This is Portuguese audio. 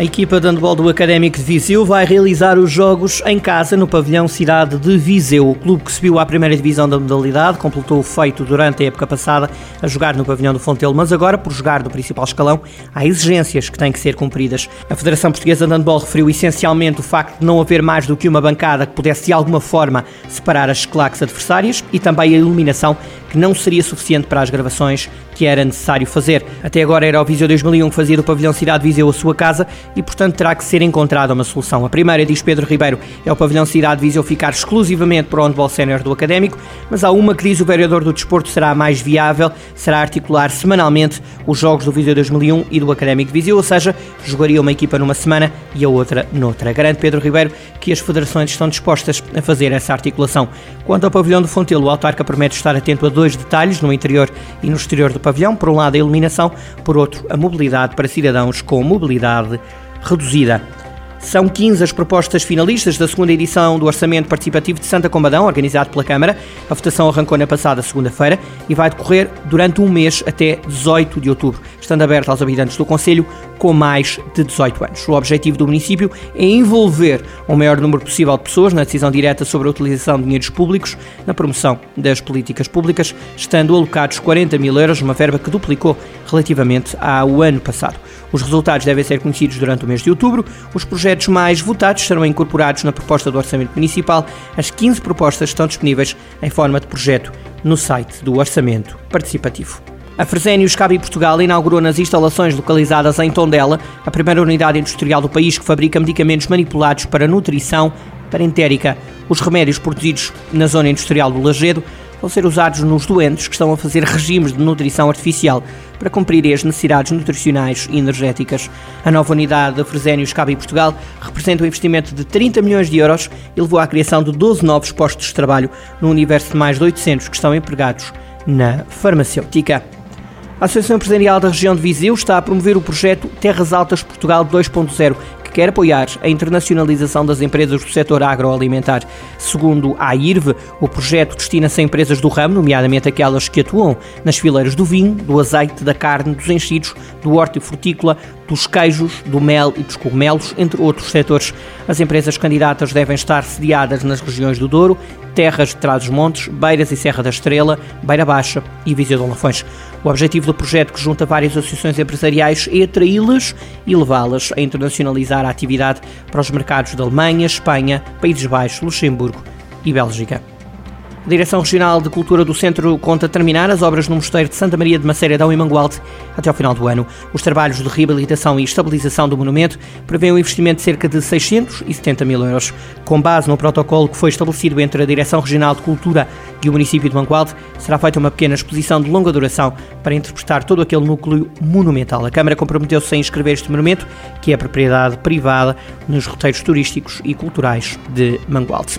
A equipa de handball do Académico de Viseu vai realizar os jogos em casa no pavilhão Cidade de Viseu. O clube que subiu à primeira divisão da modalidade completou o feito durante a época passada a jogar no pavilhão do Fontelo, mas agora, por jogar no principal escalão, há exigências que têm que ser cumpridas. A Federação Portuguesa de Handball referiu essencialmente o facto de não haver mais do que uma bancada que pudesse de alguma forma separar as claques adversárias e também a iluminação que não seria suficiente para as gravações que era necessário fazer. Até agora era o Viseu 2001 que fazia do pavilhão Cidade Viseu a sua casa e, portanto, terá que ser encontrada uma solução. A primeira, diz Pedro Ribeiro, é o pavilhão Cidade Viseu ficar exclusivamente para o handball sénior do Académico, mas há uma que diz o vereador do desporto será mais viável, será articular semanalmente os jogos do Viseu 2001 e do Académico Viseu, ou seja, jogaria uma equipa numa semana e a outra noutra. Garante Pedro Ribeiro que as federações estão dispostas a fazer essa articulação. Quanto ao pavilhão do Fontelo, o autarca promete estar atento a dois detalhes, no interior e no exterior do pavilhão. Por um lado, a iluminação, por outro, a mobilidade para cidadãos com mobilidade reduzida. São 15 as propostas finalistas da segunda edição do Orçamento Participativo de Santa Combadão, organizado pela Câmara. A votação arrancou na passada segunda-feira e vai decorrer durante um mês até 18 de outubro, estando aberta aos habitantes do Conselho com mais de 18 anos. O objetivo do município é envolver o maior número possível de pessoas na decisão direta sobre a utilização de dinheiros públicos na promoção das políticas públicas, estando alocados 40 mil euros, uma verba que duplicou relativamente ao ano passado. Os resultados devem ser conhecidos durante o mês de outubro. Os projetos mais votados serão incorporados na proposta do Orçamento Municipal. As 15 propostas estão disponíveis em forma de projeto no site do Orçamento Participativo. A Fresenius Cabe Portugal inaugurou nas instalações localizadas em Tondela a primeira unidade industrial do país que fabrica medicamentos manipulados para nutrição parentérica. Os remédios produzidos na zona industrial do Lagedo vão ser usados nos doentes que estão a fazer regimes de nutrição artificial para cumprir as necessidades nutricionais e energéticas. A nova unidade da Fresenius Cabe Portugal representa um investimento de 30 milhões de euros e levou à criação de 12 novos postos de trabalho no universo de mais de 800 que estão empregados na farmacêutica. A Associação Empresarial da Região de Viseu está a promover o projeto Terras Altas Portugal 2.0, que quer apoiar a internacionalização das empresas do setor agroalimentar. Segundo a IRV, o projeto destina-se a empresas do ramo, nomeadamente aquelas que atuam nas fileiras do vinho, do azeite, da carne, dos enchidos, do hortifrutícola, dos queijos, do mel e dos cogumelos, entre outros setores. As empresas candidatas devem estar sediadas nas regiões do Douro, Terras de Trás-os-Montes, Beiras e Serra da Estrela, Beira Baixa e Viseu de Lafões. O objetivo do projeto, que junta várias associações empresariais, é atraí-las e levá-las a internacionalizar a atividade para os mercados da Alemanha, Espanha, Países Baixos, Luxemburgo e Bélgica. A Direção Regional de Cultura do Centro conta terminar as obras no Mosteiro de Santa Maria de Maceiradão e Mangualde até ao final do ano. Os trabalhos de reabilitação e estabilização do monumento prevêem um investimento de cerca de 670 mil euros. Com base no protocolo que foi estabelecido entre a Direção Regional de Cultura e o município de Mangualde, será feita uma pequena exposição de longa duração para interpretar todo aquele núcleo monumental. A Câmara comprometeu-se a inscrever este monumento, que é propriedade privada, nos roteiros turísticos e culturais de Mangualde.